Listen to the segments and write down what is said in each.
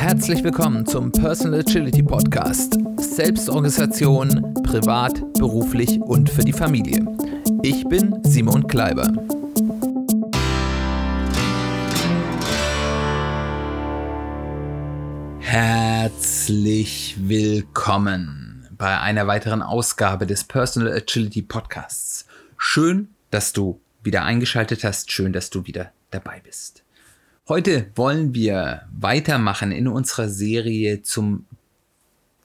Herzlich willkommen zum Personal Agility Podcast. Selbstorganisation, privat, beruflich und für die Familie. Ich bin Simon Kleiber. Herzlich willkommen bei einer weiteren Ausgabe des Personal Agility Podcasts. Schön, dass du wieder eingeschaltet hast. Schön, dass du wieder dabei bist. Heute wollen wir weitermachen in unserer Serie zum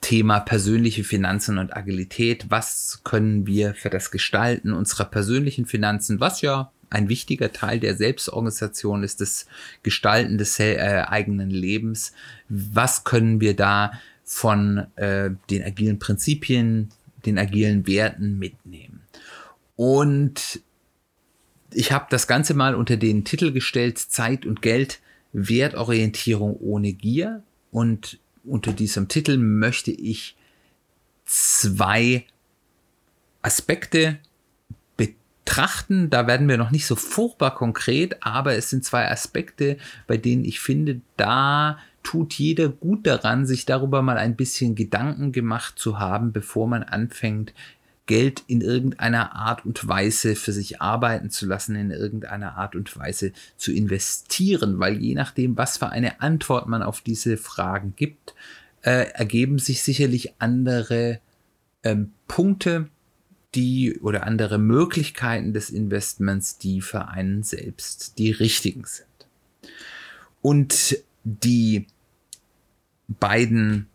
Thema persönliche Finanzen und Agilität. Was können wir für das Gestalten unserer persönlichen Finanzen, was ja ein wichtiger Teil der Selbstorganisation ist, das Gestalten des äh, eigenen Lebens. Was können wir da von äh, den agilen Prinzipien, den agilen Werten mitnehmen? Und ich habe das Ganze mal unter den Titel gestellt, Zeit und Geld, Wertorientierung ohne Gier. Und unter diesem Titel möchte ich zwei Aspekte betrachten. Da werden wir noch nicht so furchtbar konkret, aber es sind zwei Aspekte, bei denen ich finde, da tut jeder gut daran, sich darüber mal ein bisschen Gedanken gemacht zu haben, bevor man anfängt, Geld in irgendeiner Art und Weise für sich arbeiten zu lassen, in irgendeiner Art und Weise zu investieren, weil je nachdem, was für eine Antwort man auf diese Fragen gibt, äh, ergeben sich sicherlich andere ähm, Punkte, die oder andere Möglichkeiten des Investments, die für einen selbst die richtigen sind. Und die beiden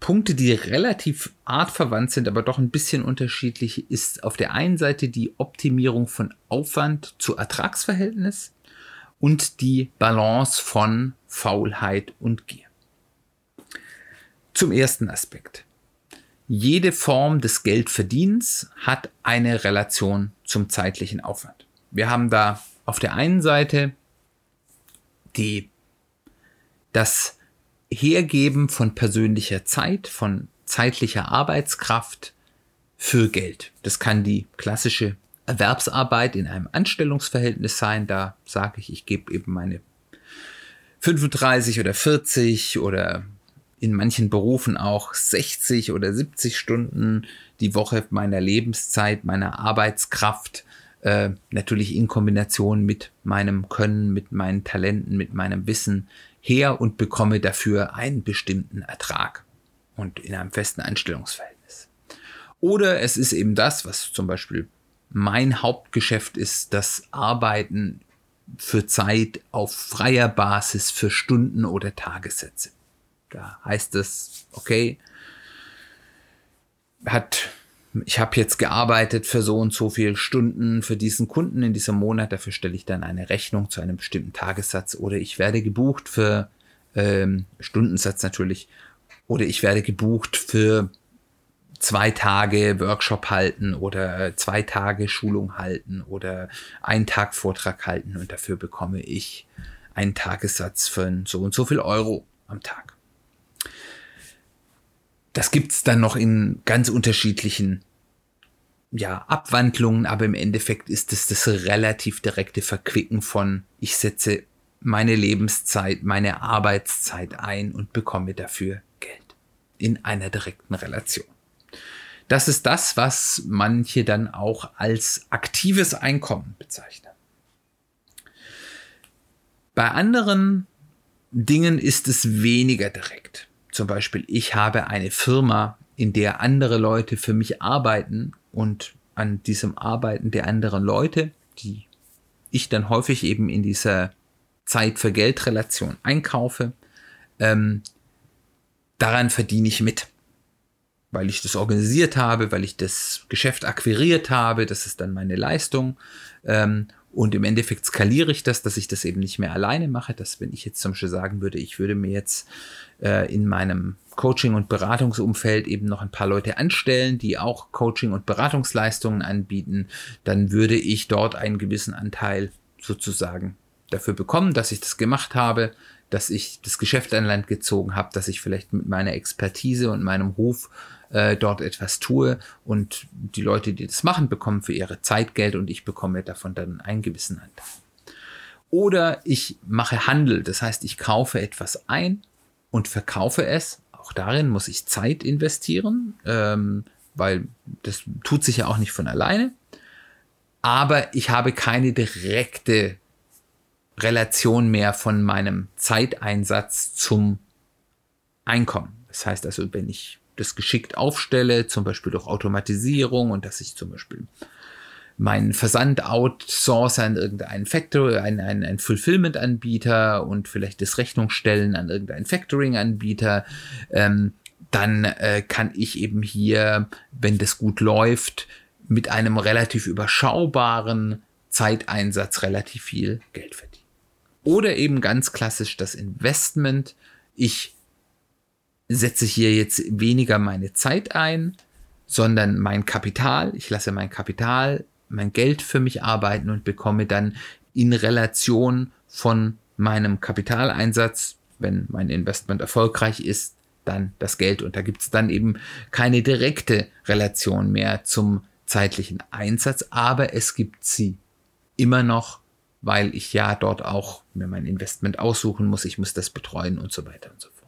Punkte, die relativ artverwandt sind, aber doch ein bisschen unterschiedlich, ist auf der einen Seite die Optimierung von Aufwand zu Ertragsverhältnis und die Balance von Faulheit und Gier. Zum ersten Aspekt. Jede Form des Geldverdienens hat eine Relation zum zeitlichen Aufwand. Wir haben da auf der einen Seite die, das Hergeben von persönlicher Zeit, von zeitlicher Arbeitskraft für Geld. Das kann die klassische Erwerbsarbeit in einem Anstellungsverhältnis sein. Da sage ich, ich gebe eben meine 35 oder 40 oder in manchen Berufen auch 60 oder 70 Stunden die Woche meiner Lebenszeit, meiner Arbeitskraft, äh, natürlich in Kombination mit meinem Können, mit meinen Talenten, mit meinem Wissen her und bekomme dafür einen bestimmten Ertrag und in einem festen Anstellungsverhältnis. Oder es ist eben das, was zum Beispiel mein Hauptgeschäft ist, das Arbeiten für Zeit auf freier Basis für Stunden oder Tagessätze. Da heißt es, okay, hat ich habe jetzt gearbeitet für so und so viele Stunden für diesen Kunden in diesem Monat, dafür stelle ich dann eine Rechnung zu einem bestimmten Tagessatz oder ich werde gebucht für ähm, Stundensatz natürlich. Oder ich werde gebucht für zwei Tage Workshop halten oder zwei Tage Schulung halten oder einen Tag Vortrag halten. Und dafür bekomme ich einen Tagessatz von so und so viel Euro am Tag. Das gibt's dann noch in ganz unterschiedlichen ja, Abwandlungen, aber im Endeffekt ist es das relativ direkte Verquicken von, ich setze meine Lebenszeit, meine Arbeitszeit ein und bekomme dafür Geld in einer direkten Relation. Das ist das, was manche dann auch als aktives Einkommen bezeichnen. Bei anderen Dingen ist es weniger direkt zum Beispiel, ich habe eine Firma, in der andere Leute für mich arbeiten und an diesem Arbeiten der anderen Leute, die ich dann häufig eben in dieser Zeit für Geld Relation einkaufe, ähm, daran verdiene ich mit. Weil ich das organisiert habe, weil ich das Geschäft akquiriert habe, das ist dann meine Leistung. Ähm, und im Endeffekt skaliere ich das, dass ich das eben nicht mehr alleine mache. Dass wenn ich jetzt zum Beispiel sagen würde, ich würde mir jetzt äh, in meinem Coaching- und Beratungsumfeld eben noch ein paar Leute anstellen, die auch Coaching- und Beratungsleistungen anbieten, dann würde ich dort einen gewissen Anteil sozusagen dafür bekommen, dass ich das gemacht habe, dass ich das Geschäft an Land gezogen habe, dass ich vielleicht mit meiner Expertise und meinem Ruf äh, dort etwas tue und die Leute, die das machen, bekommen für ihre Zeit Geld und ich bekomme davon dann einen gewissen Anteil. Oder ich mache Handel, das heißt, ich kaufe etwas ein und verkaufe es. Auch darin muss ich Zeit investieren, ähm, weil das tut sich ja auch nicht von alleine. Aber ich habe keine direkte Relation mehr von meinem Zeiteinsatz zum Einkommen. Das heißt also, wenn ich das geschickt aufstelle, zum Beispiel durch Automatisierung und dass ich zum Beispiel meinen Versand outsource an irgendeinen Factory, einen, einen, einen Fulfillment-Anbieter und vielleicht das Rechnungsstellen an irgendeinen Factoring-Anbieter, ähm, dann äh, kann ich eben hier, wenn das gut läuft, mit einem relativ überschaubaren Zeiteinsatz relativ viel Geld verdienen. Oder eben ganz klassisch das Investment. Ich setze hier jetzt weniger meine Zeit ein, sondern mein Kapital. Ich lasse mein Kapital, mein Geld für mich arbeiten und bekomme dann in Relation von meinem Kapitaleinsatz, wenn mein Investment erfolgreich ist, dann das Geld. Und da gibt es dann eben keine direkte Relation mehr zum zeitlichen Einsatz, aber es gibt sie immer noch, weil ich ja dort auch mir mein Investment aussuchen muss, ich muss das betreuen und so weiter und so fort.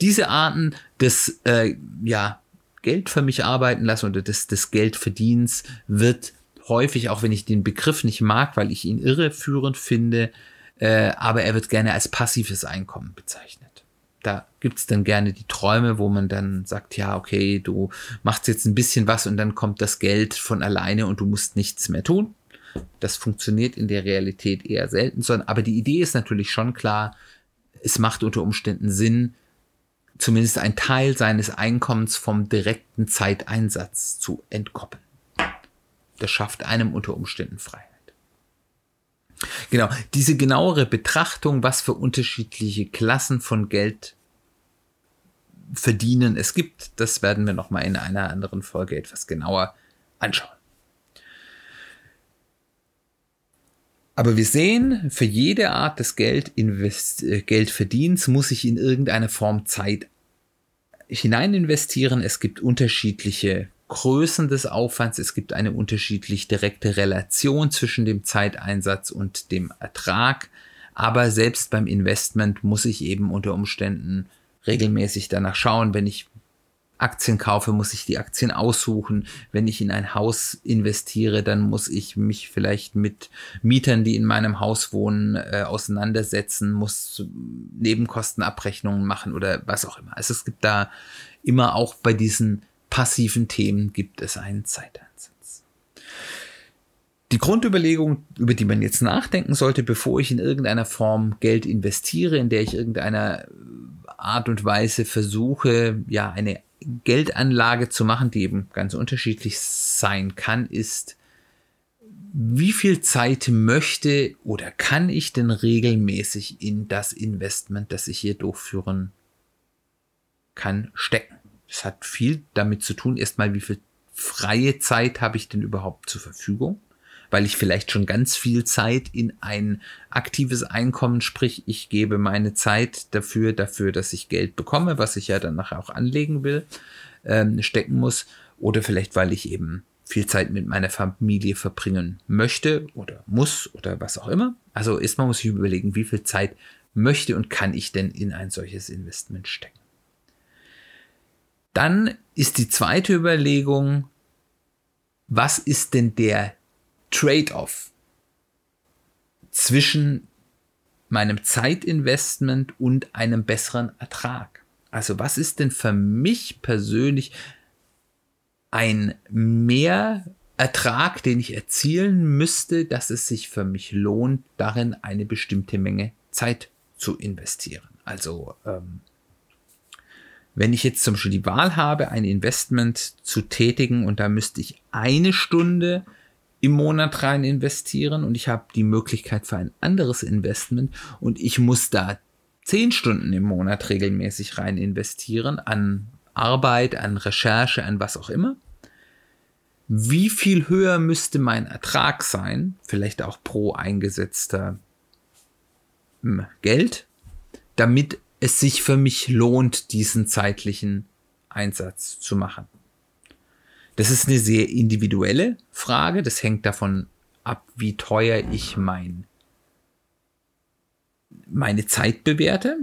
Diese Arten des äh, ja, Geld für mich arbeiten lassen oder des, des Geldverdienens wird häufig, auch wenn ich den Begriff nicht mag, weil ich ihn irreführend finde, äh, aber er wird gerne als passives Einkommen bezeichnet. Da gibt es dann gerne die Träume, wo man dann sagt, ja, okay, du machst jetzt ein bisschen was und dann kommt das Geld von alleine und du musst nichts mehr tun. Das funktioniert in der Realität eher selten, sondern aber die Idee ist natürlich schon klar, es macht unter Umständen Sinn, zumindest ein Teil seines Einkommens vom direkten Zeiteinsatz zu entkoppeln. Das schafft einem unter Umständen Freiheit. Genau, diese genauere Betrachtung, was für unterschiedliche Klassen von Geld verdienen es gibt, das werden wir nochmal in einer anderen Folge etwas genauer anschauen. Aber wir sehen, für jede Art des Geld äh, Geldverdienens muss ich in irgendeine Form Zeit hinein investieren. Es gibt unterschiedliche Größen des Aufwands. Es gibt eine unterschiedlich direkte Relation zwischen dem Zeiteinsatz und dem Ertrag. Aber selbst beim Investment muss ich eben unter Umständen regelmäßig danach schauen, wenn ich Aktien kaufe, muss ich die Aktien aussuchen. Wenn ich in ein Haus investiere, dann muss ich mich vielleicht mit Mietern, die in meinem Haus wohnen, äh, auseinandersetzen, muss Nebenkostenabrechnungen machen oder was auch immer. Also es gibt da immer auch bei diesen passiven Themen gibt es einen Zeiteinsatz. Die Grundüberlegung, über die man jetzt nachdenken sollte, bevor ich in irgendeiner Form Geld investiere, in der ich irgendeiner Art und Weise versuche, ja, eine Geldanlage zu machen, die eben ganz unterschiedlich sein kann, ist, wie viel Zeit möchte oder kann ich denn regelmäßig in das Investment, das ich hier durchführen kann, stecken? Das hat viel damit zu tun, erstmal, wie viel freie Zeit habe ich denn überhaupt zur Verfügung? Weil ich vielleicht schon ganz viel Zeit in ein aktives Einkommen, sprich ich gebe meine Zeit dafür, dafür, dass ich Geld bekomme, was ich ja dann nachher auch anlegen will, ähm, stecken muss. Oder vielleicht, weil ich eben viel Zeit mit meiner Familie verbringen möchte oder muss oder was auch immer. Also erstmal muss ich überlegen, wie viel Zeit möchte und kann ich denn in ein solches Investment stecken. Dann ist die zweite Überlegung, was ist denn der Trade-off zwischen meinem Zeitinvestment und einem besseren Ertrag. Also was ist denn für mich persönlich ein Mehrertrag, den ich erzielen müsste, dass es sich für mich lohnt, darin eine bestimmte Menge Zeit zu investieren. Also ähm, wenn ich jetzt zum Beispiel die Wahl habe, ein Investment zu tätigen und da müsste ich eine Stunde im Monat rein investieren und ich habe die Möglichkeit für ein anderes Investment und ich muss da zehn Stunden im Monat regelmäßig rein investieren an Arbeit, an Recherche, an was auch immer. Wie viel höher müsste mein Ertrag sein, vielleicht auch pro eingesetzter hm, Geld, damit es sich für mich lohnt, diesen zeitlichen Einsatz zu machen? Das ist eine sehr individuelle Frage. Das hängt davon ab, wie teuer ich mein, meine Zeit bewerte.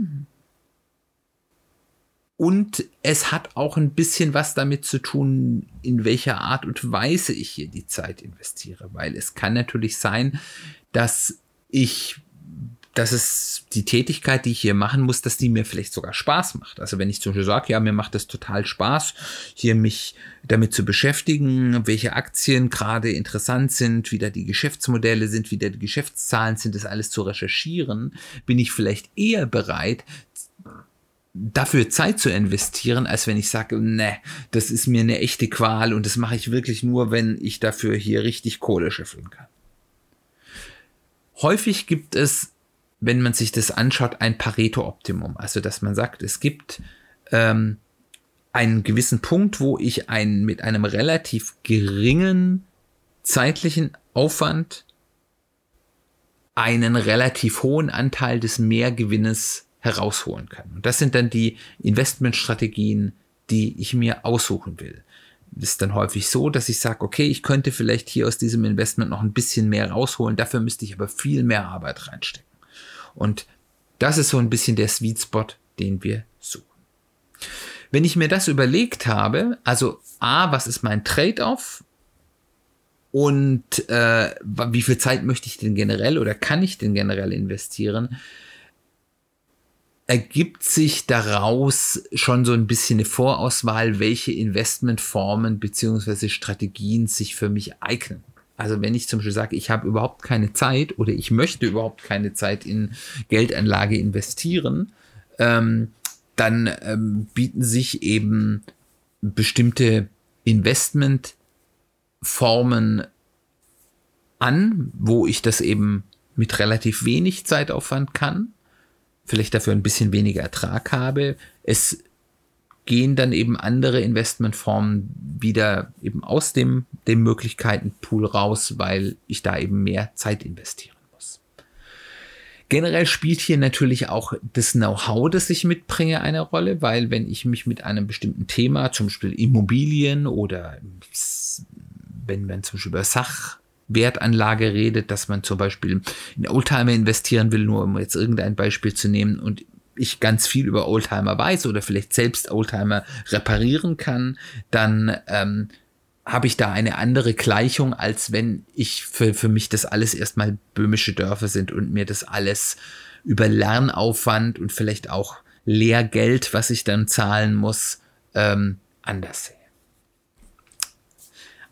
Und es hat auch ein bisschen was damit zu tun, in welcher Art und Weise ich hier die Zeit investiere. Weil es kann natürlich sein, dass ich dass es die Tätigkeit, die ich hier machen muss, dass die mir vielleicht sogar Spaß macht. Also wenn ich zum Beispiel sage, ja, mir macht es total Spaß, hier mich damit zu beschäftigen, welche Aktien gerade interessant sind, wie da die Geschäftsmodelle sind, wie da die Geschäftszahlen sind, das alles zu recherchieren, bin ich vielleicht eher bereit, dafür Zeit zu investieren, als wenn ich sage, ne, das ist mir eine echte Qual und das mache ich wirklich nur, wenn ich dafür hier richtig Kohle scheffeln kann. Häufig gibt es wenn man sich das anschaut, ein Pareto-Optimum. Also, dass man sagt, es gibt ähm, einen gewissen Punkt, wo ich ein, mit einem relativ geringen zeitlichen Aufwand einen relativ hohen Anteil des Mehrgewinnes herausholen kann. Und das sind dann die Investmentstrategien, die ich mir aussuchen will. Das ist dann häufig so, dass ich sage, okay, ich könnte vielleicht hier aus diesem Investment noch ein bisschen mehr rausholen, dafür müsste ich aber viel mehr Arbeit reinstecken. Und das ist so ein bisschen der Sweet Spot, den wir suchen. Wenn ich mir das überlegt habe, also A, was ist mein Trade-off? Und äh, wie viel Zeit möchte ich denn generell oder kann ich denn generell investieren? Ergibt sich daraus schon so ein bisschen eine Vorauswahl, welche Investmentformen beziehungsweise Strategien sich für mich eignen. Also wenn ich zum Beispiel sage, ich habe überhaupt keine Zeit oder ich möchte überhaupt keine Zeit in Geldanlage investieren, ähm, dann ähm, bieten sich eben bestimmte Investmentformen an, wo ich das eben mit relativ wenig Zeitaufwand kann, vielleicht dafür ein bisschen weniger Ertrag habe. Es gehen dann eben andere Investmentformen wieder eben aus dem, dem Möglichkeitenpool raus, weil ich da eben mehr Zeit investieren muss. Generell spielt hier natürlich auch das Know-how, das ich mitbringe, eine Rolle, weil wenn ich mich mit einem bestimmten Thema, zum Beispiel Immobilien oder wenn man zum Beispiel über Sachwertanlage redet, dass man zum Beispiel in Oldtimer investieren will, nur um jetzt irgendein Beispiel zu nehmen und ich ganz viel über Oldtimer weiß oder vielleicht selbst Oldtimer reparieren kann, dann ähm, habe ich da eine andere Gleichung, als wenn ich für, für mich das alles erstmal böhmische Dörfer sind und mir das alles über Lernaufwand und vielleicht auch Lehrgeld, was ich dann zahlen muss, ähm, anders sehe.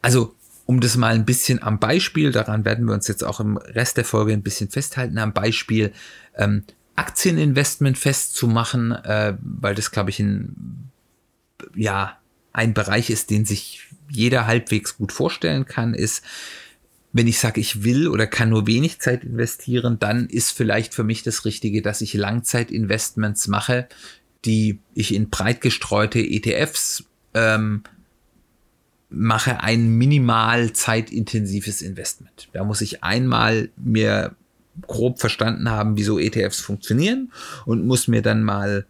Also, um das mal ein bisschen am Beispiel, daran werden wir uns jetzt auch im Rest der Folge ein bisschen festhalten, am Beispiel ähm, Aktieninvestment festzumachen, äh, weil das, glaube ich, ein, ja, ein Bereich ist, den sich jeder halbwegs gut vorstellen kann, ist, wenn ich sage, ich will oder kann nur wenig Zeit investieren, dann ist vielleicht für mich das Richtige, dass ich Langzeitinvestments mache, die ich in breit gestreute ETFs ähm, mache, ein minimal zeitintensives Investment. Da muss ich einmal mir grob verstanden haben, wieso ETFs funktionieren und muss mir dann mal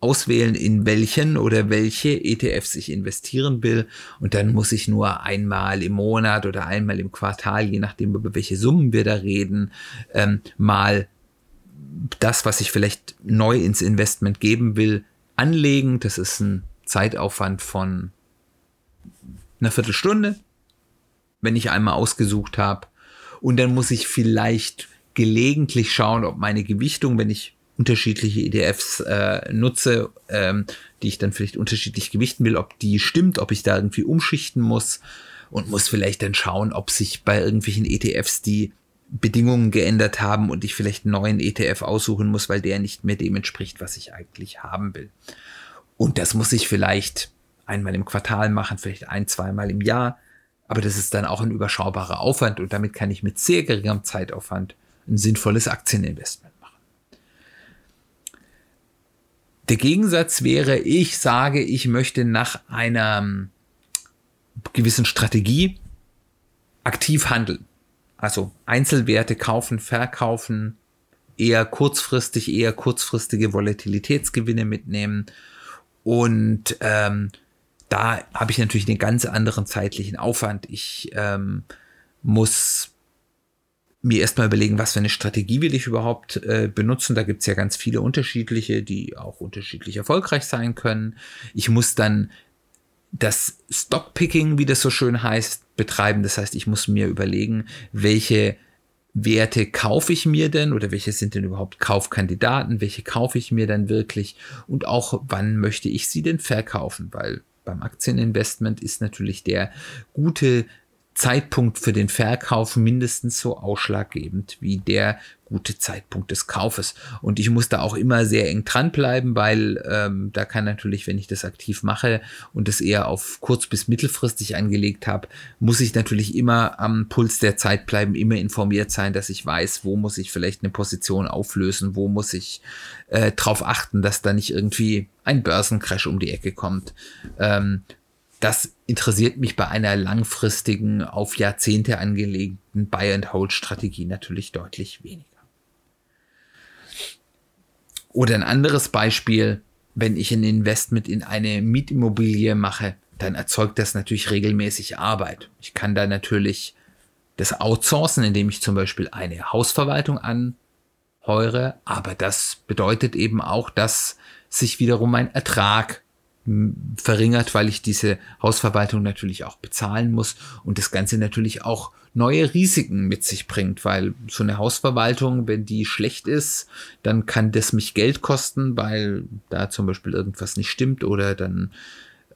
auswählen, in welchen oder welche ETFs ich investieren will. Und dann muss ich nur einmal im Monat oder einmal im Quartal, je nachdem, über welche Summen wir da reden, ähm, mal das, was ich vielleicht neu ins Investment geben will, anlegen. Das ist ein Zeitaufwand von einer Viertelstunde, wenn ich einmal ausgesucht habe. Und dann muss ich vielleicht gelegentlich schauen, ob meine Gewichtung, wenn ich unterschiedliche EDFs äh, nutze, ähm, die ich dann vielleicht unterschiedlich gewichten will, ob die stimmt, ob ich da irgendwie umschichten muss und muss vielleicht dann schauen, ob sich bei irgendwelchen ETFs die Bedingungen geändert haben und ich vielleicht einen neuen ETF aussuchen muss, weil der nicht mehr dem entspricht, was ich eigentlich haben will. Und das muss ich vielleicht einmal im Quartal machen, vielleicht ein, zweimal im Jahr. Aber das ist dann auch ein überschaubarer Aufwand und damit kann ich mit sehr geringem Zeitaufwand ein sinnvolles Aktieninvestment machen. Der Gegensatz wäre, ich sage, ich möchte nach einer ähm, gewissen Strategie aktiv handeln. Also Einzelwerte kaufen, verkaufen, eher kurzfristig, eher kurzfristige Volatilitätsgewinne mitnehmen und ähm, da habe ich natürlich einen ganz anderen zeitlichen Aufwand. Ich ähm, muss mir erstmal überlegen, was für eine Strategie will ich überhaupt äh, benutzen. Da gibt's ja ganz viele unterschiedliche, die auch unterschiedlich erfolgreich sein können. Ich muss dann das Stockpicking, wie das so schön heißt, betreiben. Das heißt, ich muss mir überlegen, welche Werte kaufe ich mir denn oder welche sind denn überhaupt Kaufkandidaten, welche kaufe ich mir dann wirklich und auch wann möchte ich sie denn verkaufen, weil beim Aktieninvestment ist natürlich der gute Zeitpunkt für den Verkauf mindestens so ausschlaggebend wie der gute Zeitpunkt des Kaufes. Und ich muss da auch immer sehr eng dranbleiben, weil ähm, da kann natürlich, wenn ich das aktiv mache und das eher auf kurz- bis mittelfristig angelegt habe, muss ich natürlich immer am Puls der Zeit bleiben, immer informiert sein, dass ich weiß, wo muss ich vielleicht eine Position auflösen, wo muss ich äh, darauf achten, dass da nicht irgendwie ein Börsencrash um die Ecke kommt. Ähm, das interessiert mich bei einer langfristigen, auf Jahrzehnte angelegten Buy-and-Hold-Strategie natürlich deutlich weniger. Oder ein anderes Beispiel, wenn ich ein Investment in eine Mietimmobilie mache, dann erzeugt das natürlich regelmäßig Arbeit. Ich kann da natürlich das outsourcen, indem ich zum Beispiel eine Hausverwaltung anheure, aber das bedeutet eben auch, dass sich wiederum mein Ertrag verringert, weil ich diese Hausverwaltung natürlich auch bezahlen muss und das Ganze natürlich auch neue Risiken mit sich bringt, weil so eine Hausverwaltung, wenn die schlecht ist, dann kann das mich Geld kosten, weil da zum Beispiel irgendwas nicht stimmt oder dann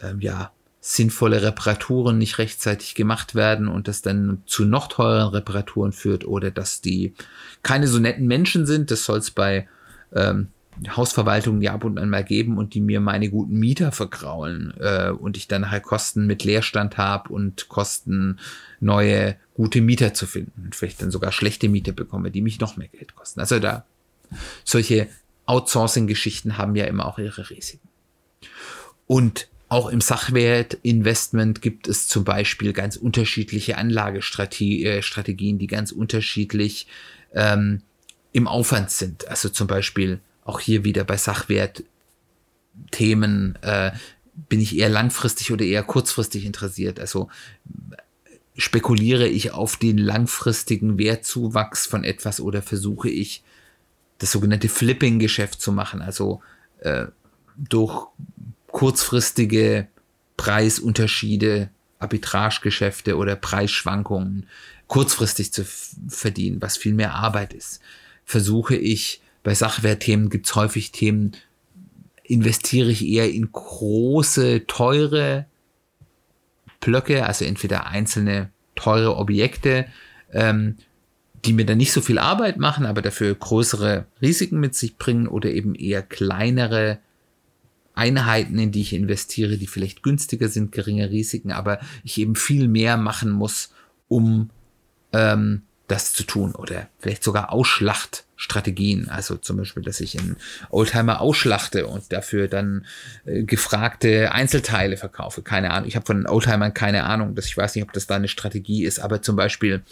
ähm, ja sinnvolle Reparaturen nicht rechtzeitig gemacht werden und das dann zu noch teureren Reparaturen führt oder dass die keine so netten Menschen sind. Das soll es bei ähm, Hausverwaltungen ja ab und an mal geben und die mir meine guten Mieter vergraulen äh, und ich dann nachher Kosten mit Leerstand habe und Kosten neue gute Mieter zu finden und vielleicht dann sogar schlechte Mieter bekomme, die mich noch mehr Geld kosten. Also da solche Outsourcing-Geschichten haben ja immer auch ihre Risiken. Und auch im Sachwertinvestment gibt es zum Beispiel ganz unterschiedliche Anlagestrategien, die ganz unterschiedlich ähm, im Aufwand sind. Also zum Beispiel auch hier wieder bei Sachwertthemen äh, bin ich eher langfristig oder eher kurzfristig interessiert. Also spekuliere ich auf den langfristigen Wertzuwachs von etwas oder versuche ich das sogenannte Flipping-Geschäft zu machen, also äh, durch kurzfristige Preisunterschiede, Arbitragegeschäfte oder Preisschwankungen kurzfristig zu verdienen, was viel mehr Arbeit ist. Versuche ich bei Sachwertthemen gibt es häufig Themen, investiere ich eher in große, teure Blöcke, also entweder einzelne teure Objekte, ähm, die mir dann nicht so viel Arbeit machen, aber dafür größere Risiken mit sich bringen oder eben eher kleinere Einheiten, in die ich investiere, die vielleicht günstiger sind, geringe Risiken, aber ich eben viel mehr machen muss, um ähm, das zu tun oder vielleicht sogar Ausschlachtstrategien, also zum Beispiel, dass ich einen Oldtimer ausschlachte und dafür dann äh, gefragte Einzelteile verkaufe. Keine Ahnung, ich habe von Oldtimern keine Ahnung, dass ich weiß nicht, ob das da eine Strategie ist, aber zum Beispiel,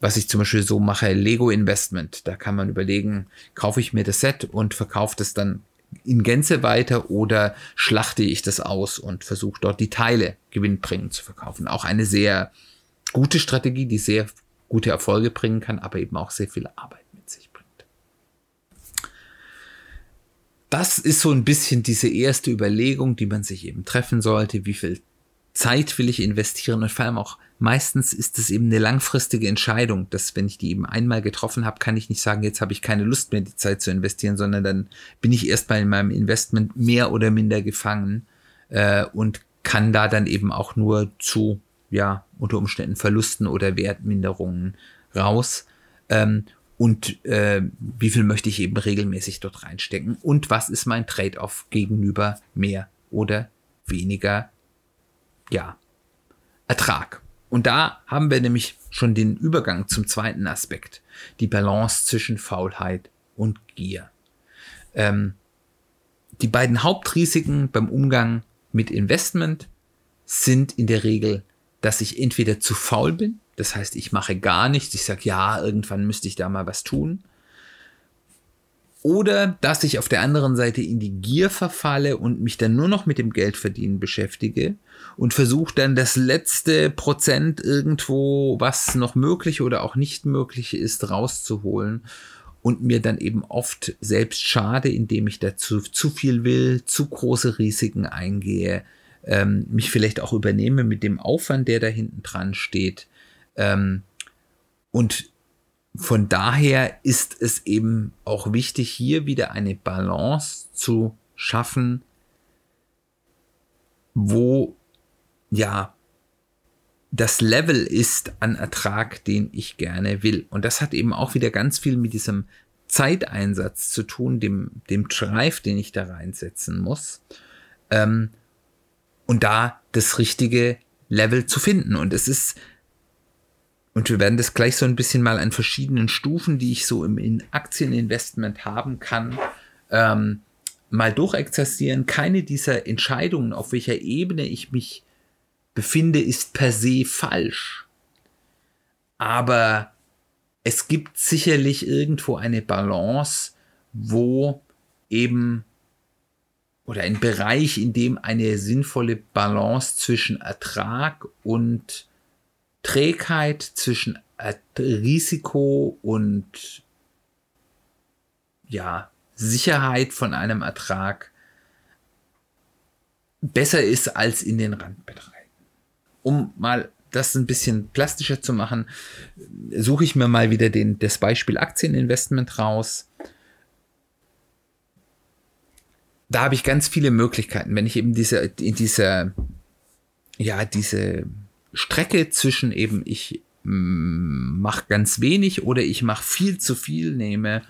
was ich zum Beispiel so mache, Lego Investment, da kann man überlegen, kaufe ich mir das Set und verkaufe das dann in Gänze weiter oder schlachte ich das aus und versuche dort die Teile gewinnbringend zu verkaufen. Auch eine sehr gute Strategie, die sehr gute Erfolge bringen kann, aber eben auch sehr viel Arbeit mit sich bringt. Das ist so ein bisschen diese erste Überlegung, die man sich eben treffen sollte. Wie viel Zeit will ich investieren? Und vor allem auch meistens ist es eben eine langfristige Entscheidung, dass wenn ich die eben einmal getroffen habe, kann ich nicht sagen, jetzt habe ich keine Lust mehr, die Zeit zu investieren, sondern dann bin ich erstmal in meinem Investment mehr oder minder gefangen äh, und kann da dann eben auch nur zu ja, unter Umständen Verlusten oder Wertminderungen raus. Ähm, und äh, wie viel möchte ich eben regelmäßig dort reinstecken? Und was ist mein Trade-off gegenüber mehr oder weniger, ja, Ertrag? Und da haben wir nämlich schon den Übergang zum zweiten Aspekt, die Balance zwischen Faulheit und Gier. Ähm, die beiden Hauptrisiken beim Umgang mit Investment sind in der Regel dass ich entweder zu faul bin, das heißt, ich mache gar nichts, ich sage, ja, irgendwann müsste ich da mal was tun. Oder dass ich auf der anderen Seite in die Gier verfalle und mich dann nur noch mit dem Geldverdienen beschäftige und versuche dann das letzte Prozent irgendwo, was noch möglich oder auch nicht möglich ist, rauszuholen und mir dann eben oft selbst schade, indem ich dazu zu viel will, zu große Risiken eingehe, ähm, mich vielleicht auch übernehme mit dem Aufwand, der da hinten dran steht. Ähm, und von daher ist es eben auch wichtig, hier wieder eine Balance zu schaffen, wo ja das Level ist an Ertrag, den ich gerne will. Und das hat eben auch wieder ganz viel mit diesem Zeiteinsatz zu tun, dem, dem Drive, den ich da reinsetzen muss. Ähm, und da das richtige Level zu finden. Und es ist und wir werden das gleich so ein bisschen mal an verschiedenen Stufen, die ich so im in Aktieninvestment haben kann, ähm, mal durchexerzieren. Keine dieser Entscheidungen, auf welcher Ebene ich mich befinde, ist per se falsch. Aber es gibt sicherlich irgendwo eine Balance, wo eben oder ein Bereich, in dem eine sinnvolle Balance zwischen Ertrag und Trägheit zwischen Risiko und ja, Sicherheit von einem Ertrag besser ist als in den Randbeträgen. Um mal das ein bisschen plastischer zu machen, suche ich mir mal wieder den, das Beispiel Aktieninvestment raus. Da habe ich ganz viele Möglichkeiten, wenn ich eben diese, in dieser, ja, diese Strecke zwischen eben ich mm, mache ganz wenig oder ich mache viel zu viel nehme,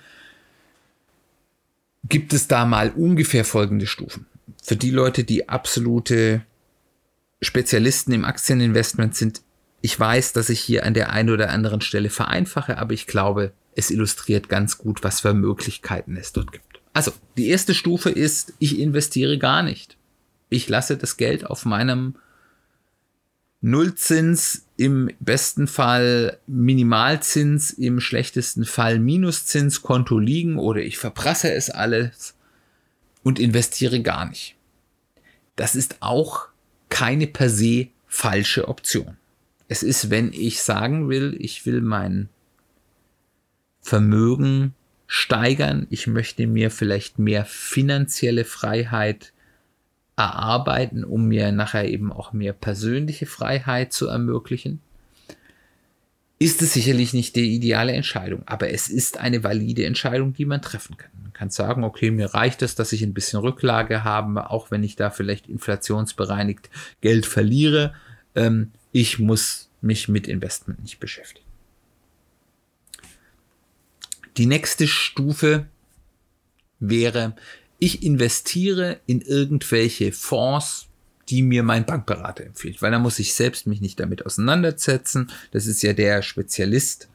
gibt es da mal ungefähr folgende Stufen. Für die Leute, die absolute Spezialisten im Aktieninvestment sind, ich weiß, dass ich hier an der einen oder anderen Stelle vereinfache, aber ich glaube, es illustriert ganz gut, was für Möglichkeiten es dort gibt. Also, die erste Stufe ist, ich investiere gar nicht. Ich lasse das Geld auf meinem Nullzins, im besten Fall Minimalzins, im schlechtesten Fall Minuszinskonto liegen oder ich verprasse es alles und investiere gar nicht. Das ist auch keine per se falsche Option. Es ist, wenn ich sagen will, ich will mein Vermögen steigern, ich möchte mir vielleicht mehr finanzielle Freiheit erarbeiten, um mir nachher eben auch mehr persönliche Freiheit zu ermöglichen, ist es sicherlich nicht die ideale Entscheidung, aber es ist eine valide Entscheidung, die man treffen kann. Man kann sagen, okay, mir reicht es, dass ich ein bisschen Rücklage habe, auch wenn ich da vielleicht inflationsbereinigt Geld verliere. Ähm, ich muss mich mit Investment nicht beschäftigen. Die nächste Stufe wäre, ich investiere in irgendwelche Fonds, die mir mein Bankberater empfiehlt, weil da muss ich selbst mich nicht damit auseinandersetzen. Das ist ja der Spezialist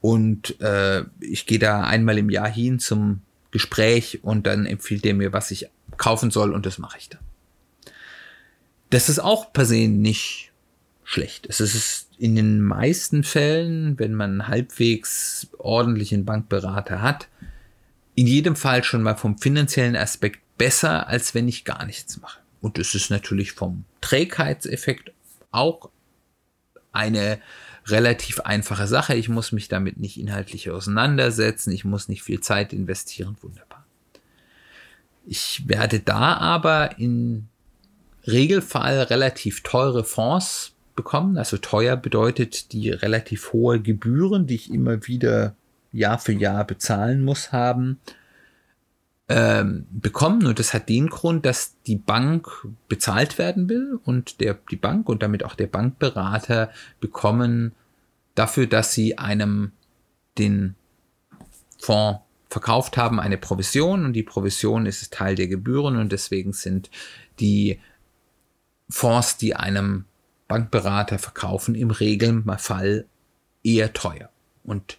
und äh, ich gehe da einmal im Jahr hin zum Gespräch und dann empfiehlt er mir, was ich kaufen soll und das mache ich dann. Das ist auch per se nicht schlecht. Es ist in den meisten Fällen, wenn man halbwegs ordentlichen Bankberater hat, in jedem Fall schon mal vom finanziellen Aspekt besser, als wenn ich gar nichts mache. Und es ist natürlich vom Trägheitseffekt auch eine relativ einfache Sache. Ich muss mich damit nicht inhaltlich auseinandersetzen. Ich muss nicht viel Zeit investieren. Wunderbar. Ich werde da aber in Regelfall relativ teure Fonds bekommen. Also teuer bedeutet die relativ hohe Gebühren, die ich immer wieder Jahr für Jahr bezahlen muss, haben, ähm, bekommen. Und das hat den Grund, dass die Bank bezahlt werden will und der, die Bank und damit auch der Bankberater bekommen dafür, dass sie einem den Fonds verkauft haben, eine Provision und die Provision ist Teil der Gebühren und deswegen sind die Fonds, die einem Bankberater verkaufen, im Regelfall eher teuer. Und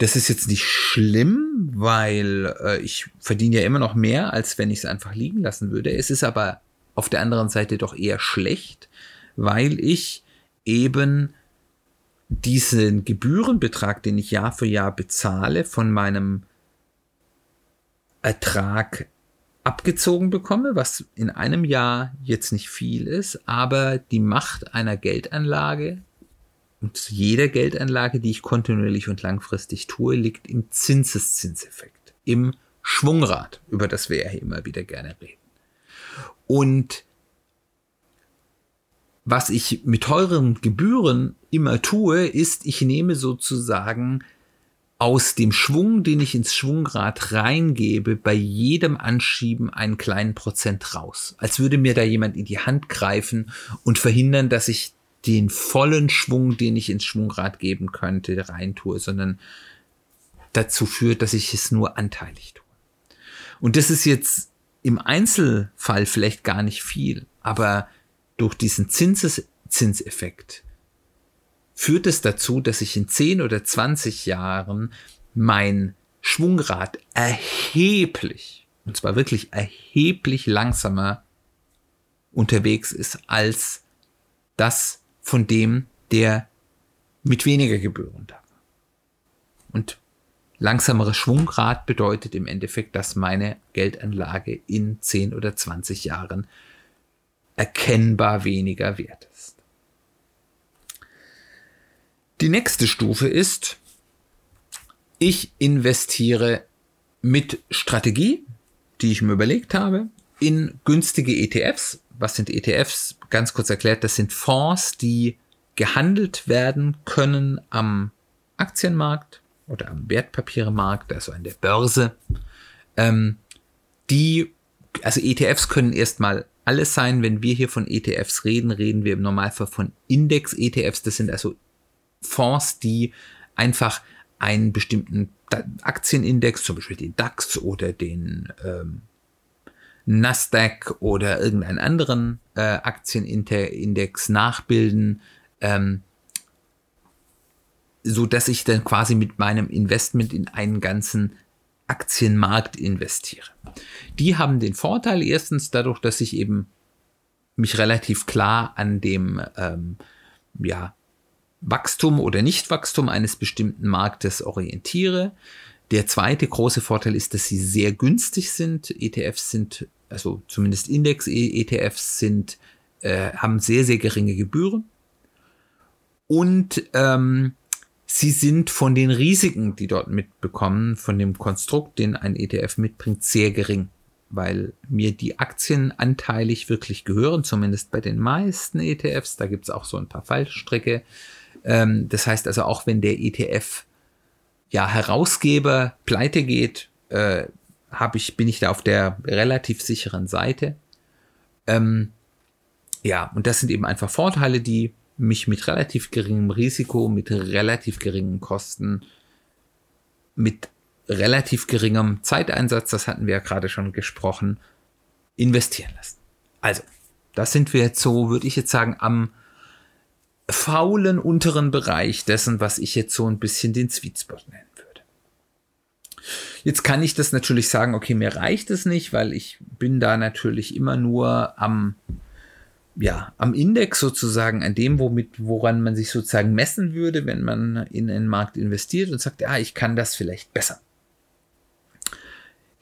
das ist jetzt nicht schlimm, weil äh, ich verdiene ja immer noch mehr, als wenn ich es einfach liegen lassen würde. Es ist aber auf der anderen Seite doch eher schlecht, weil ich eben diesen Gebührenbetrag, den ich Jahr für Jahr bezahle, von meinem Ertrag abgezogen bekomme, was in einem Jahr jetzt nicht viel ist, aber die Macht einer Geldanlage und jeder Geldanlage, die ich kontinuierlich und langfristig tue, liegt im Zinseszinseffekt, im Schwungrad, über das wir ja immer wieder gerne reden. Und was ich mit teuren Gebühren immer tue, ist, ich nehme sozusagen aus dem Schwung, den ich ins Schwungrad reingebe, bei jedem Anschieben einen kleinen Prozent raus. Als würde mir da jemand in die Hand greifen und verhindern, dass ich den vollen Schwung, den ich ins Schwungrad geben könnte, reintue, sondern dazu führt, dass ich es nur anteilig tue. Und das ist jetzt im Einzelfall vielleicht gar nicht viel, aber durch diesen Zinses Zinseffekt führt es dazu, dass ich in 10 oder 20 Jahren mein Schwungrad erheblich, und zwar wirklich erheblich langsamer unterwegs ist als das von dem, der mit weniger Gebühren da war. Und langsameres Schwungrad bedeutet im Endeffekt, dass meine Geldanlage in 10 oder 20 Jahren erkennbar weniger wert ist. Die nächste Stufe ist, ich investiere mit Strategie, die ich mir überlegt habe, in günstige ETFs. Was sind ETFs? Ganz kurz erklärt, das sind Fonds, die gehandelt werden können am Aktienmarkt oder am Wertpapiermarkt, also an der Börse. Ähm, die, also ETFs können erstmal alles sein. Wenn wir hier von ETFs reden, reden wir im Normalfall von Index-ETFs. Das sind also Fonds, die einfach einen bestimmten Aktienindex, zum Beispiel den DAX oder den ähm, Nasdaq oder irgendeinen anderen äh, Aktienindex nachbilden, ähm, so dass ich dann quasi mit meinem Investment in einen ganzen Aktienmarkt investiere. Die haben den Vorteil erstens dadurch, dass ich eben mich relativ klar an dem ähm, ja, Wachstum oder Nichtwachstum eines bestimmten Marktes orientiere. Der zweite große Vorteil ist, dass sie sehr günstig sind. ETFs sind, also zumindest Index-ETFs sind, äh, haben sehr, sehr geringe Gebühren. Und ähm, sie sind von den Risiken, die dort mitbekommen, von dem Konstrukt, den ein ETF mitbringt, sehr gering weil mir die Aktien anteilig wirklich gehören, zumindest bei den meisten ETFs. Da gibt es auch so ein paar Fallstricke. Ähm, das heißt also, auch wenn der ETF ja Herausgeber pleite geht, äh, hab ich, bin ich da auf der relativ sicheren Seite. Ähm, ja, und das sind eben einfach Vorteile, die mich mit relativ geringem Risiko, mit relativ geringen Kosten, mit relativ geringem Zeiteinsatz, das hatten wir ja gerade schon gesprochen, investieren lassen. Also, das sind wir jetzt so, würde ich jetzt sagen, am faulen unteren Bereich dessen, was ich jetzt so ein bisschen den Sweet Spot würde. Jetzt kann ich das natürlich sagen, okay, mir reicht es nicht, weil ich bin da natürlich immer nur am ja, am Index sozusagen, an dem, womit, woran man sich sozusagen messen würde, wenn man in einen Markt investiert und sagt, ja, ich kann das vielleicht besser.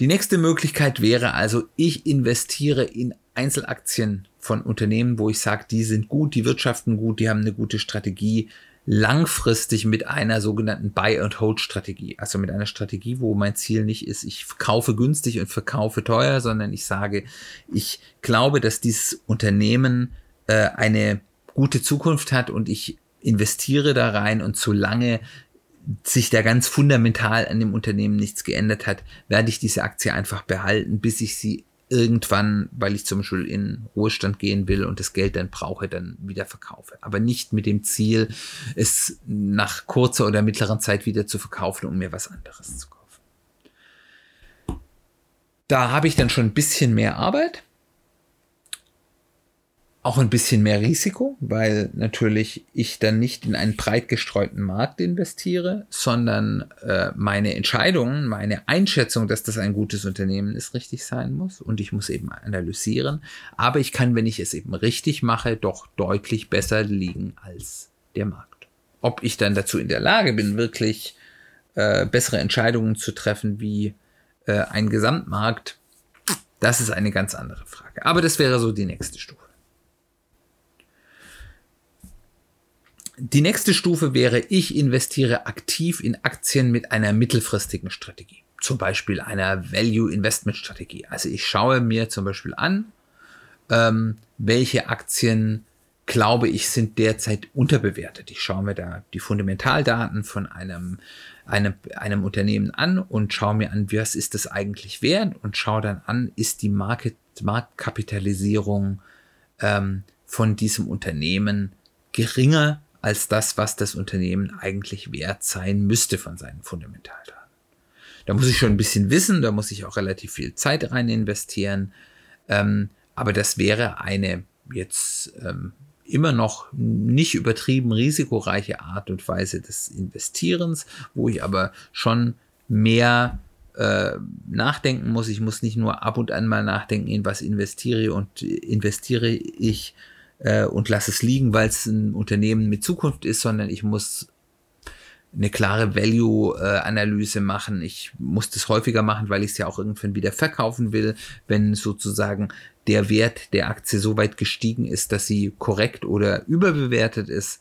Die nächste Möglichkeit wäre also, ich investiere in Einzelaktien von Unternehmen, wo ich sage, die sind gut, die wirtschaften gut, die haben eine gute Strategie, langfristig mit einer sogenannten Buy-and-Hold-Strategie. Also mit einer Strategie, wo mein Ziel nicht ist, ich kaufe günstig und verkaufe teuer, sondern ich sage, ich glaube, dass dieses Unternehmen äh, eine gute Zukunft hat und ich investiere da rein und solange sich da ganz fundamental an dem Unternehmen nichts geändert hat, werde ich diese Aktie einfach behalten, bis ich sie irgendwann, weil ich zum Beispiel in Ruhestand gehen will und das Geld dann brauche, dann wieder verkaufe. Aber nicht mit dem Ziel, es nach kurzer oder mittleren Zeit wieder zu verkaufen, um mir was anderes zu kaufen. Da habe ich dann schon ein bisschen mehr Arbeit auch ein bisschen mehr Risiko, weil natürlich ich dann nicht in einen breit gestreuten Markt investiere, sondern äh, meine Entscheidung, meine Einschätzung, dass das ein gutes Unternehmen ist, richtig sein muss und ich muss eben analysieren. Aber ich kann, wenn ich es eben richtig mache, doch deutlich besser liegen als der Markt. Ob ich dann dazu in der Lage bin, wirklich äh, bessere Entscheidungen zu treffen, wie äh, ein Gesamtmarkt, das ist eine ganz andere Frage. Aber das wäre so die nächste Stufe. Die nächste Stufe wäre, ich investiere aktiv in Aktien mit einer mittelfristigen Strategie. Zum Beispiel einer Value Investment Strategie. Also ich schaue mir zum Beispiel an, ähm, welche Aktien glaube ich sind derzeit unterbewertet. Ich schaue mir da die Fundamentaldaten von einem, einem, einem Unternehmen an und schaue mir an, was ist das eigentlich wert und schaue dann an, ist die Market, Marktkapitalisierung ähm, von diesem Unternehmen geringer als das, was das Unternehmen eigentlich wert sein müsste von seinen Fundamentaldaten. Da muss ich schon ein bisschen wissen, da muss ich auch relativ viel Zeit rein investieren. Ähm, aber das wäre eine jetzt ähm, immer noch nicht übertrieben risikoreiche Art und Weise des Investierens, wo ich aber schon mehr äh, nachdenken muss. Ich muss nicht nur ab und an mal nachdenken, in was investiere und investiere ich äh, und lasse es liegen, weil es ein Unternehmen mit Zukunft ist, sondern ich muss eine klare Value-Analyse machen. Ich muss das häufiger machen, weil ich es ja auch irgendwann wieder verkaufen will, wenn sozusagen der Wert der Aktie so weit gestiegen ist, dass sie korrekt oder überbewertet ist.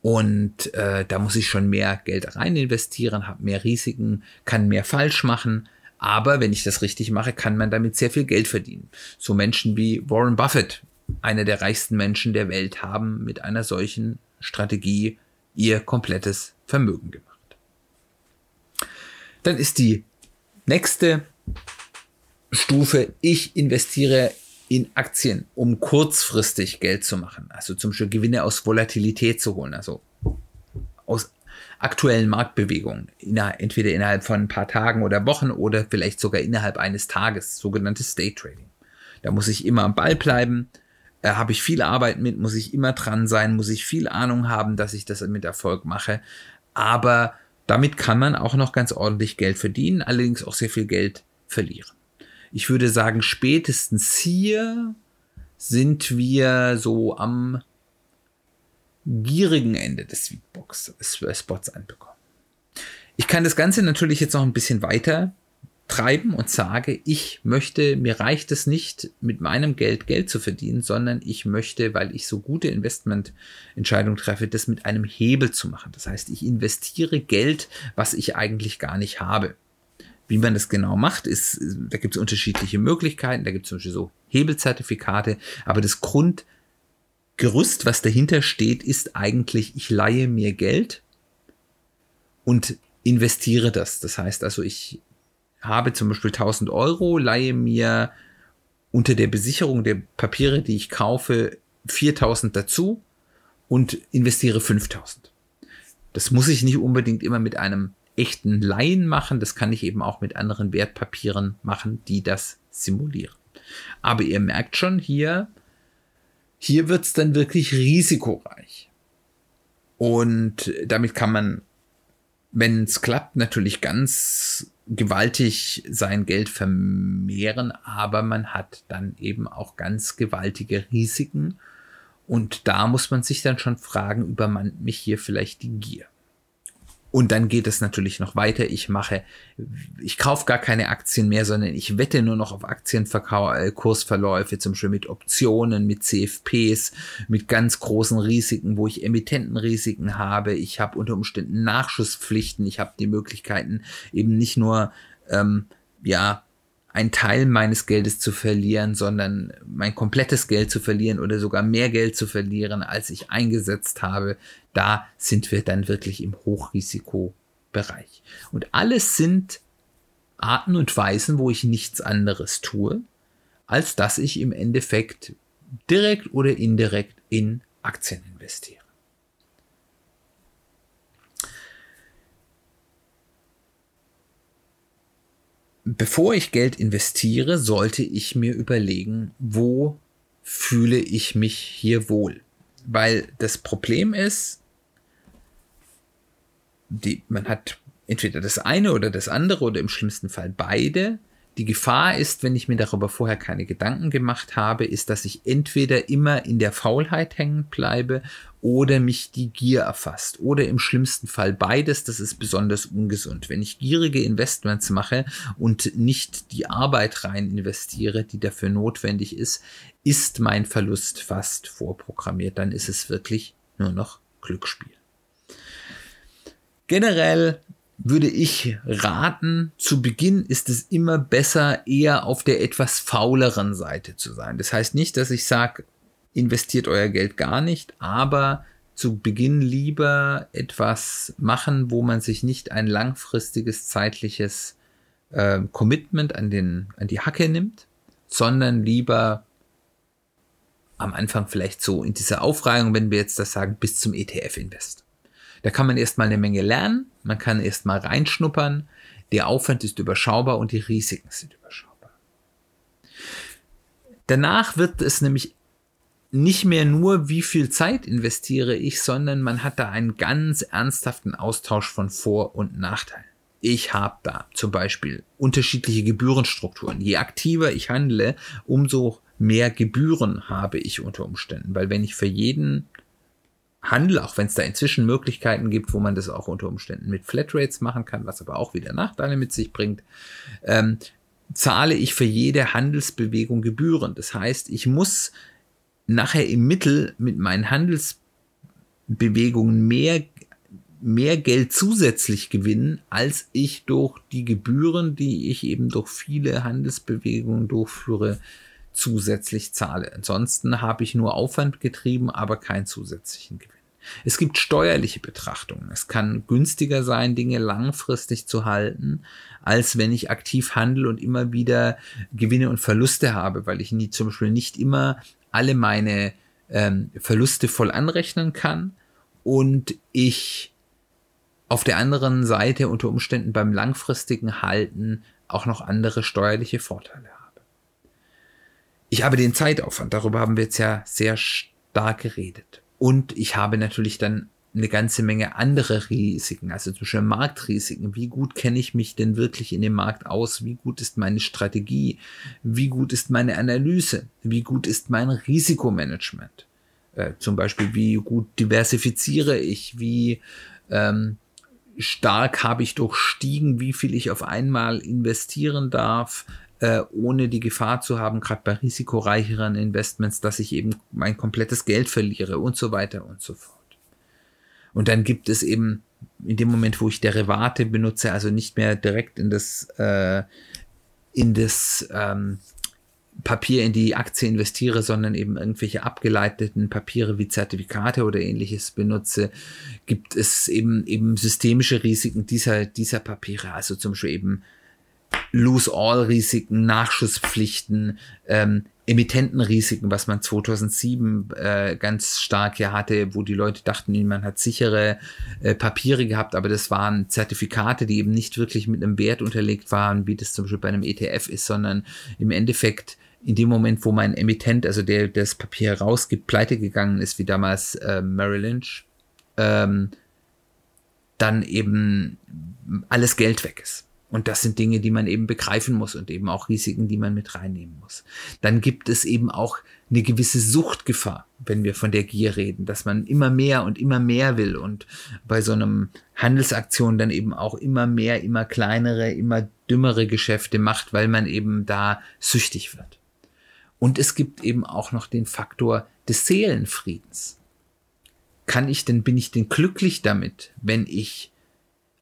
Und äh, da muss ich schon mehr Geld rein investieren, habe mehr Risiken, kann mehr falsch machen. Aber wenn ich das richtig mache, kann man damit sehr viel Geld verdienen. So Menschen wie Warren Buffett, einer der reichsten Menschen der Welt, haben mit einer solchen Strategie ihr komplettes Vermögen gemacht. Dann ist die nächste Stufe, ich investiere in Aktien, um kurzfristig Geld zu machen. Also zum Beispiel Gewinne aus Volatilität zu holen, also aus aktuellen Marktbewegungen, entweder innerhalb von ein paar Tagen oder Wochen oder vielleicht sogar innerhalb eines Tages, sogenanntes Day Trading. Da muss ich immer am Ball bleiben, äh, habe ich viel Arbeit mit, muss ich immer dran sein, muss ich viel Ahnung haben, dass ich das mit Erfolg mache. Aber damit kann man auch noch ganz ordentlich Geld verdienen, allerdings auch sehr viel Geld verlieren. Ich würde sagen, spätestens hier sind wir so am gierigen Ende des Sweetbox-Spots anbekommen. Ich kann das Ganze natürlich jetzt noch ein bisschen weiter treiben und sage, ich möchte, mir reicht es nicht, mit meinem Geld Geld zu verdienen, sondern ich möchte, weil ich so gute Investmententscheidungen treffe, das mit einem Hebel zu machen. Das heißt, ich investiere Geld, was ich eigentlich gar nicht habe. Wie man das genau macht, ist, da gibt es unterschiedliche Möglichkeiten. Da gibt es zum Beispiel so Hebelzertifikate, aber das Grundgerüst, was dahinter steht, ist eigentlich, ich leihe mir Geld und investiere das. Das heißt also, ich habe zum Beispiel 1000 Euro, leihe mir unter der Besicherung der Papiere, die ich kaufe, 4000 dazu und investiere 5000. Das muss ich nicht unbedingt immer mit einem echten Laien machen, das kann ich eben auch mit anderen Wertpapieren machen, die das simulieren. Aber ihr merkt schon hier, hier wird's dann wirklich risikoreich. Und damit kann man, wenn es klappt, natürlich ganz gewaltig sein Geld vermehren, aber man hat dann eben auch ganz gewaltige Risiken. Und da muss man sich dann schon fragen, übermannt mich hier vielleicht die Gier. Und dann geht es natürlich noch weiter. Ich mache, ich kaufe gar keine Aktien mehr, sondern ich wette nur noch auf Aktienkursverläufe, zum Beispiel mit Optionen, mit CFPs, mit ganz großen Risiken, wo ich Emittentenrisiken habe. Ich habe unter Umständen Nachschusspflichten. Ich habe die Möglichkeiten eben nicht nur, ähm, ja, ein Teil meines Geldes zu verlieren, sondern mein komplettes Geld zu verlieren oder sogar mehr Geld zu verlieren, als ich eingesetzt habe. Da sind wir dann wirklich im Hochrisikobereich. Und alles sind Arten und Weisen, wo ich nichts anderes tue, als dass ich im Endeffekt direkt oder indirekt in Aktien investiere. Bevor ich Geld investiere, sollte ich mir überlegen, wo fühle ich mich hier wohl. Weil das Problem ist, die, man hat entweder das eine oder das andere oder im schlimmsten Fall beide. Die Gefahr ist, wenn ich mir darüber vorher keine Gedanken gemacht habe, ist, dass ich entweder immer in der Faulheit hängen bleibe oder mich die Gier erfasst oder im schlimmsten Fall beides. Das ist besonders ungesund. Wenn ich gierige Investments mache und nicht die Arbeit rein investiere, die dafür notwendig ist, ist mein Verlust fast vorprogrammiert. Dann ist es wirklich nur noch Glücksspiel. Generell würde ich raten, zu Beginn ist es immer besser, eher auf der etwas fauleren Seite zu sein. Das heißt nicht, dass ich sage, investiert euer Geld gar nicht, aber zu Beginn lieber etwas machen, wo man sich nicht ein langfristiges zeitliches äh, Commitment an, den, an die Hacke nimmt, sondern lieber am Anfang vielleicht so in dieser Aufreihung, wenn wir jetzt das sagen, bis zum ETF-Invest. Da kann man erstmal eine Menge lernen, man kann erstmal reinschnuppern, der Aufwand ist überschaubar und die Risiken sind überschaubar. Danach wird es nämlich nicht mehr nur, wie viel Zeit investiere ich, sondern man hat da einen ganz ernsthaften Austausch von Vor- und Nachteilen. Ich habe da zum Beispiel unterschiedliche Gebührenstrukturen. Je aktiver ich handle, umso mehr Gebühren habe ich unter Umständen, weil wenn ich für jeden Handel, auch wenn es da inzwischen Möglichkeiten gibt, wo man das auch unter Umständen mit Flatrates machen kann, was aber auch wieder Nachteile mit sich bringt, ähm, zahle ich für jede Handelsbewegung Gebühren. Das heißt, ich muss nachher im Mittel mit meinen Handelsbewegungen mehr, mehr Geld zusätzlich gewinnen, als ich durch die Gebühren, die ich eben durch viele Handelsbewegungen durchführe, zusätzlich zahle. Ansonsten habe ich nur Aufwand getrieben, aber keinen zusätzlichen Gewinn. Es gibt steuerliche Betrachtungen. Es kann günstiger sein, Dinge langfristig zu halten, als wenn ich aktiv handle und immer wieder Gewinne und Verluste habe, weil ich nie, zum Beispiel nicht immer alle meine ähm, Verluste voll anrechnen kann und ich auf der anderen Seite unter Umständen beim langfristigen Halten auch noch andere steuerliche Vorteile habe. Ich habe den Zeitaufwand, darüber haben wir jetzt ja sehr stark geredet. Und ich habe natürlich dann eine ganze Menge andere Risiken, also zum Beispiel Marktrisiken. Wie gut kenne ich mich denn wirklich in dem Markt aus? Wie gut ist meine Strategie? Wie gut ist meine Analyse? Wie gut ist mein Risikomanagement? Äh, zum Beispiel, wie gut diversifiziere ich? Wie ähm, stark habe ich durchstiegen, wie viel ich auf einmal investieren darf? Äh, ohne die Gefahr zu haben, gerade bei risikoreicheren Investments, dass ich eben mein komplettes Geld verliere und so weiter und so fort. Und dann gibt es eben in dem Moment, wo ich Derivate benutze, also nicht mehr direkt in das, äh, in das ähm, Papier, in die Aktie investiere, sondern eben irgendwelche abgeleiteten Papiere wie Zertifikate oder ähnliches benutze, gibt es eben eben systemische Risiken dieser, dieser Papiere, also zum Beispiel eben Lose-All-Risiken, Nachschusspflichten, ähm, Emittentenrisiken, was man 2007 äh, ganz stark ja hatte, wo die Leute dachten, man hat sichere äh, Papiere gehabt, aber das waren Zertifikate, die eben nicht wirklich mit einem Wert unterlegt waren, wie das zum Beispiel bei einem ETF ist, sondern im Endeffekt in dem Moment, wo mein Emittent, also der, der das Papier rausgibt, pleite gegangen ist, wie damals äh, Merrill Lynch, ähm, dann eben alles Geld weg ist. Und das sind Dinge, die man eben begreifen muss und eben auch Risiken, die man mit reinnehmen muss. Dann gibt es eben auch eine gewisse Suchtgefahr, wenn wir von der Gier reden, dass man immer mehr und immer mehr will und bei so einem Handelsaktion dann eben auch immer mehr, immer kleinere, immer dümmere Geschäfte macht, weil man eben da süchtig wird. Und es gibt eben auch noch den Faktor des Seelenfriedens. Kann ich denn, bin ich denn glücklich damit, wenn ich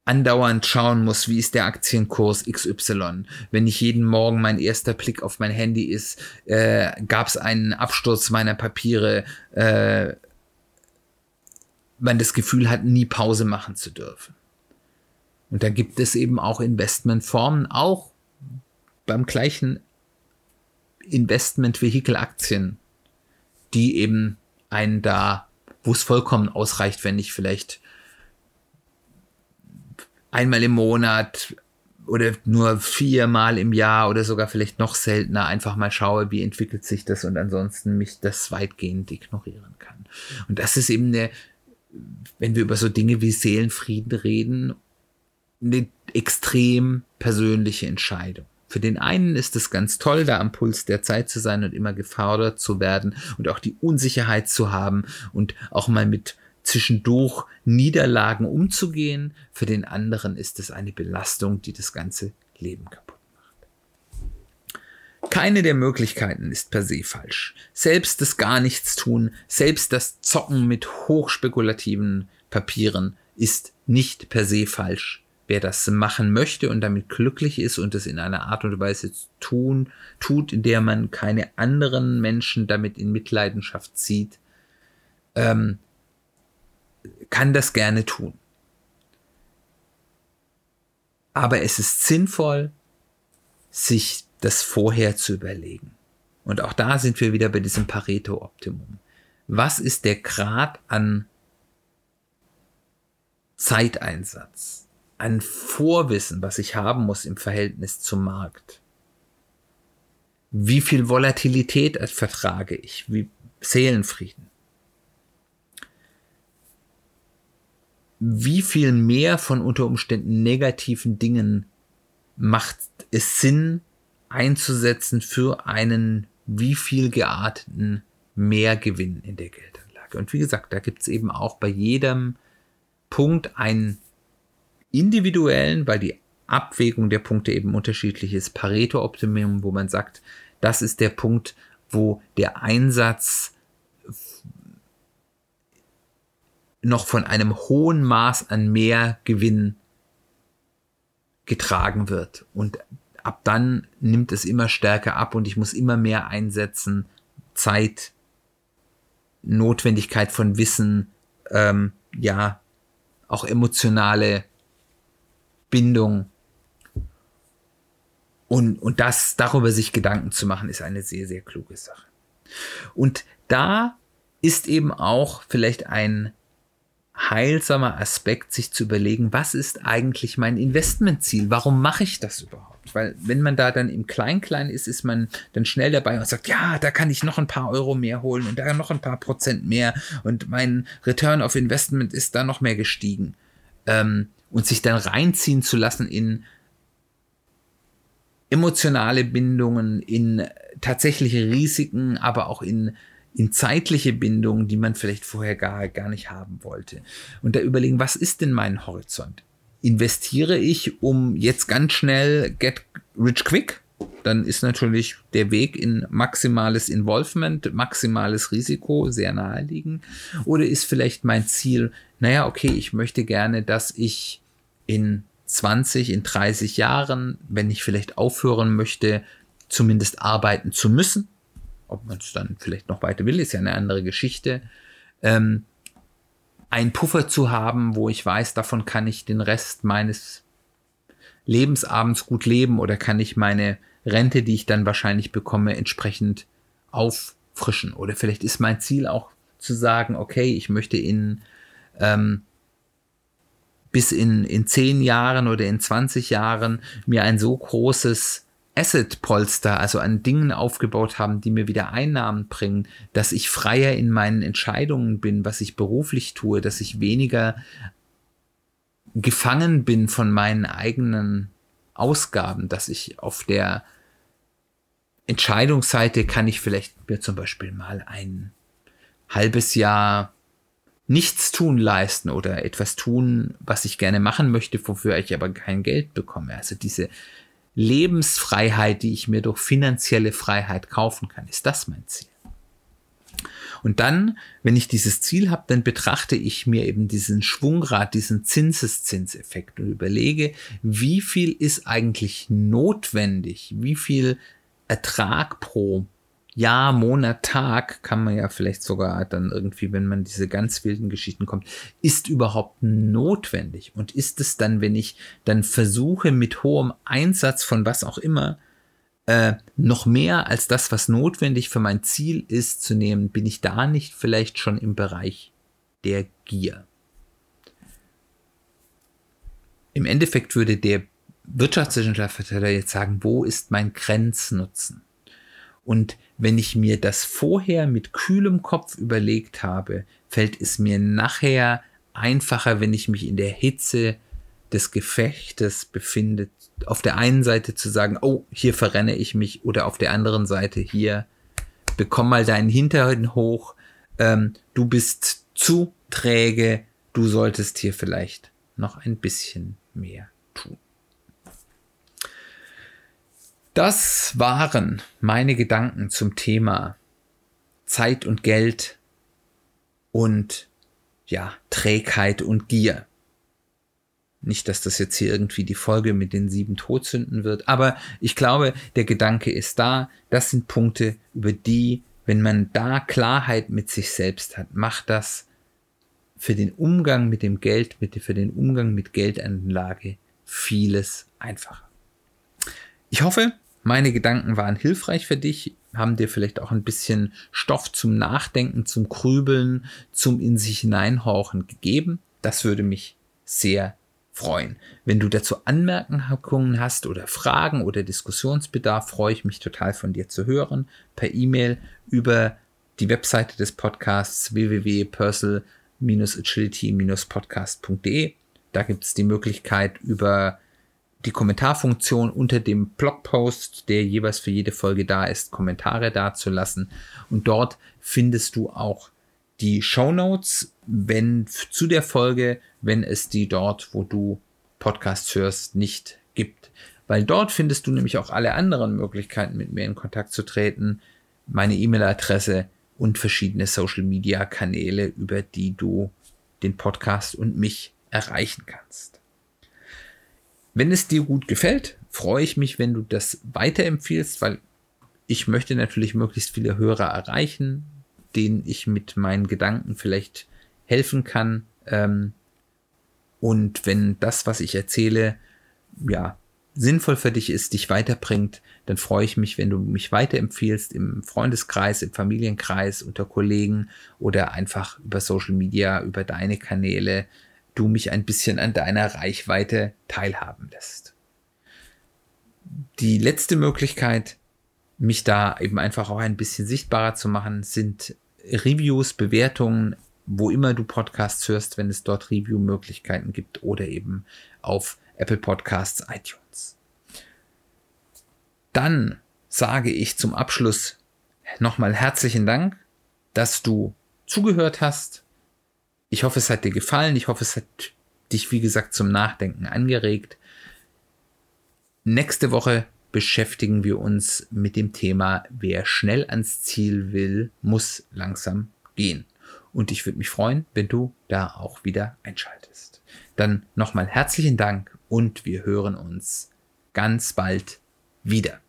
andauernd schauen muss, wie ist der Aktienkurs XY. Wenn nicht jeden Morgen mein erster Blick auf mein Handy ist, äh, gab es einen Absturz meiner Papiere, äh, man das Gefühl hat, nie Pause machen zu dürfen. Und da gibt es eben auch Investmentformen, auch beim gleichen Investmentvehikel Aktien, die eben einen da, wo es vollkommen ausreicht, wenn ich vielleicht einmal im Monat oder nur viermal im Jahr oder sogar vielleicht noch seltener einfach mal schaue, wie entwickelt sich das und ansonsten mich das weitgehend ignorieren kann. Und das ist eben eine, wenn wir über so Dinge wie Seelenfrieden reden, eine extrem persönliche Entscheidung. Für den einen ist es ganz toll, da am Puls der Zeit zu sein und immer gefordert zu werden und auch die Unsicherheit zu haben und auch mal mit zwischendurch Niederlagen umzugehen. Für den anderen ist es eine Belastung, die das ganze Leben kaputt macht. Keine der Möglichkeiten ist per se falsch. Selbst das gar nichts tun, selbst das Zocken mit hochspekulativen Papieren ist nicht per se falsch. Wer das machen möchte und damit glücklich ist und es in einer Art und Weise tun, tut, in der man keine anderen Menschen damit in Mitleidenschaft zieht, ähm, kann das gerne tun. Aber es ist sinnvoll, sich das vorher zu überlegen. Und auch da sind wir wieder bei diesem Pareto-Optimum. Was ist der Grad an Zeiteinsatz, an Vorwissen, was ich haben muss im Verhältnis zum Markt? Wie viel Volatilität vertrage ich? Wie Seelenfrieden? Wie viel mehr von unter Umständen negativen Dingen macht es Sinn einzusetzen für einen wie viel gearteten Mehrgewinn in der Geldanlage. Und wie gesagt, da gibt es eben auch bei jedem Punkt einen individuellen, weil die Abwägung der Punkte eben unterschiedlich ist, Pareto-Optimum, wo man sagt, das ist der Punkt, wo der Einsatz noch von einem hohen Maß an Mehrgewinn getragen wird. Und ab dann nimmt es immer stärker ab und ich muss immer mehr einsetzen. Zeit, Notwendigkeit von Wissen, ähm, ja, auch emotionale Bindung. Und, und das, darüber sich Gedanken zu machen, ist eine sehr, sehr kluge Sache. Und da ist eben auch vielleicht ein heilsamer Aspekt, sich zu überlegen, was ist eigentlich mein Investmentziel? Warum mache ich das überhaupt? Weil wenn man da dann im Klein-Klein ist, ist man dann schnell dabei und sagt, ja, da kann ich noch ein paar Euro mehr holen und da noch ein paar Prozent mehr und mein Return of Investment ist da noch mehr gestiegen. Ähm, und sich dann reinziehen zu lassen in emotionale Bindungen, in tatsächliche Risiken, aber auch in in zeitliche Bindungen, die man vielleicht vorher gar, gar nicht haben wollte. Und da überlegen, was ist denn mein Horizont? Investiere ich, um jetzt ganz schnell get rich quick? Dann ist natürlich der Weg in maximales Involvement, maximales Risiko sehr naheliegend. Oder ist vielleicht mein Ziel, naja, okay, ich möchte gerne, dass ich in 20, in 30 Jahren, wenn ich vielleicht aufhören möchte, zumindest arbeiten zu müssen, ob man es dann vielleicht noch weiter will, ist ja eine andere Geschichte. Ähm, ein Puffer zu haben, wo ich weiß, davon kann ich den Rest meines Lebensabends gut leben oder kann ich meine Rente, die ich dann wahrscheinlich bekomme, entsprechend auffrischen. Oder vielleicht ist mein Ziel auch zu sagen, okay, ich möchte in ähm, bis in, in zehn Jahren oder in 20 Jahren mir ein so großes Asset-Polster, also an Dingen aufgebaut haben, die mir wieder Einnahmen bringen, dass ich freier in meinen Entscheidungen bin, was ich beruflich tue, dass ich weniger gefangen bin von meinen eigenen Ausgaben, dass ich auf der Entscheidungsseite kann ich vielleicht mir zum Beispiel mal ein halbes Jahr nichts tun leisten oder etwas tun, was ich gerne machen möchte, wofür ich aber kein Geld bekomme. Also diese Lebensfreiheit, die ich mir durch finanzielle Freiheit kaufen kann. Ist das mein Ziel? Und dann, wenn ich dieses Ziel habe, dann betrachte ich mir eben diesen Schwungrad, diesen Zinseszinseffekt und überlege, wie viel ist eigentlich notwendig, wie viel Ertrag pro Jahr, Monat, Tag, kann man ja vielleicht sogar dann irgendwie, wenn man diese ganz wilden Geschichten kommt, ist überhaupt notwendig? Und ist es dann, wenn ich dann versuche, mit hohem Einsatz von was auch immer, äh, noch mehr als das, was notwendig für mein Ziel ist, zu nehmen, bin ich da nicht vielleicht schon im Bereich der Gier? Im Endeffekt würde der Wirtschaftswissenschaftler jetzt sagen, wo ist mein Grenznutzen? Und wenn ich mir das vorher mit kühlem Kopf überlegt habe, fällt es mir nachher einfacher, wenn ich mich in der Hitze des Gefechtes befinde, auf der einen Seite zu sagen, oh, hier verrenne ich mich, oder auf der anderen Seite hier, bekomm mal deinen Hintern hoch, ähm, du bist zu träge, du solltest hier vielleicht noch ein bisschen mehr tun. Das waren meine Gedanken zum Thema Zeit und Geld und ja, Trägheit und Gier. Nicht, dass das jetzt hier irgendwie die Folge mit den sieben Todsünden wird, aber ich glaube, der Gedanke ist da. Das sind Punkte, über die, wenn man da Klarheit mit sich selbst hat, macht das für den Umgang mit dem Geld, für den Umgang mit Geldanlage vieles einfacher. Ich hoffe, meine Gedanken waren hilfreich für dich, haben dir vielleicht auch ein bisschen Stoff zum Nachdenken, zum Krübeln, zum in sich hineinhauchen gegeben. Das würde mich sehr freuen. Wenn du dazu Anmerkungen hast oder Fragen oder Diskussionsbedarf, freue ich mich total von dir zu hören. Per E-Mail über die Webseite des Podcasts www.personal-agility-podcast.de. Da gibt es die Möglichkeit über die Kommentarfunktion unter dem Blogpost, der jeweils für jede Folge da ist, Kommentare dazulassen. Und dort findest du auch die Show Notes, wenn zu der Folge, wenn es die dort, wo du Podcasts hörst, nicht gibt. Weil dort findest du nämlich auch alle anderen Möglichkeiten, mit mir in Kontakt zu treten, meine E-Mail-Adresse und verschiedene Social Media Kanäle, über die du den Podcast und mich erreichen kannst. Wenn es dir gut gefällt, freue ich mich, wenn du das weiterempfiehlst, weil ich möchte natürlich möglichst viele Hörer erreichen, denen ich mit meinen Gedanken vielleicht helfen kann. Ähm, und wenn das, was ich erzähle, ja, sinnvoll für dich ist, dich weiterbringt, dann freue ich mich, wenn du mich weiterempfiehlst im Freundeskreis, im Familienkreis, unter Kollegen oder einfach über Social Media, über deine Kanäle, du mich ein bisschen an deiner Reichweite teilhaben lässt. Die letzte Möglichkeit, mich da eben einfach auch ein bisschen sichtbarer zu machen, sind Reviews, Bewertungen, wo immer du Podcasts hörst, wenn es dort Review-Möglichkeiten gibt oder eben auf Apple Podcasts, iTunes. Dann sage ich zum Abschluss nochmal herzlichen Dank, dass du zugehört hast, ich hoffe, es hat dir gefallen. Ich hoffe, es hat dich, wie gesagt, zum Nachdenken angeregt. Nächste Woche beschäftigen wir uns mit dem Thema, wer schnell ans Ziel will, muss langsam gehen. Und ich würde mich freuen, wenn du da auch wieder einschaltest. Dann nochmal herzlichen Dank und wir hören uns ganz bald wieder.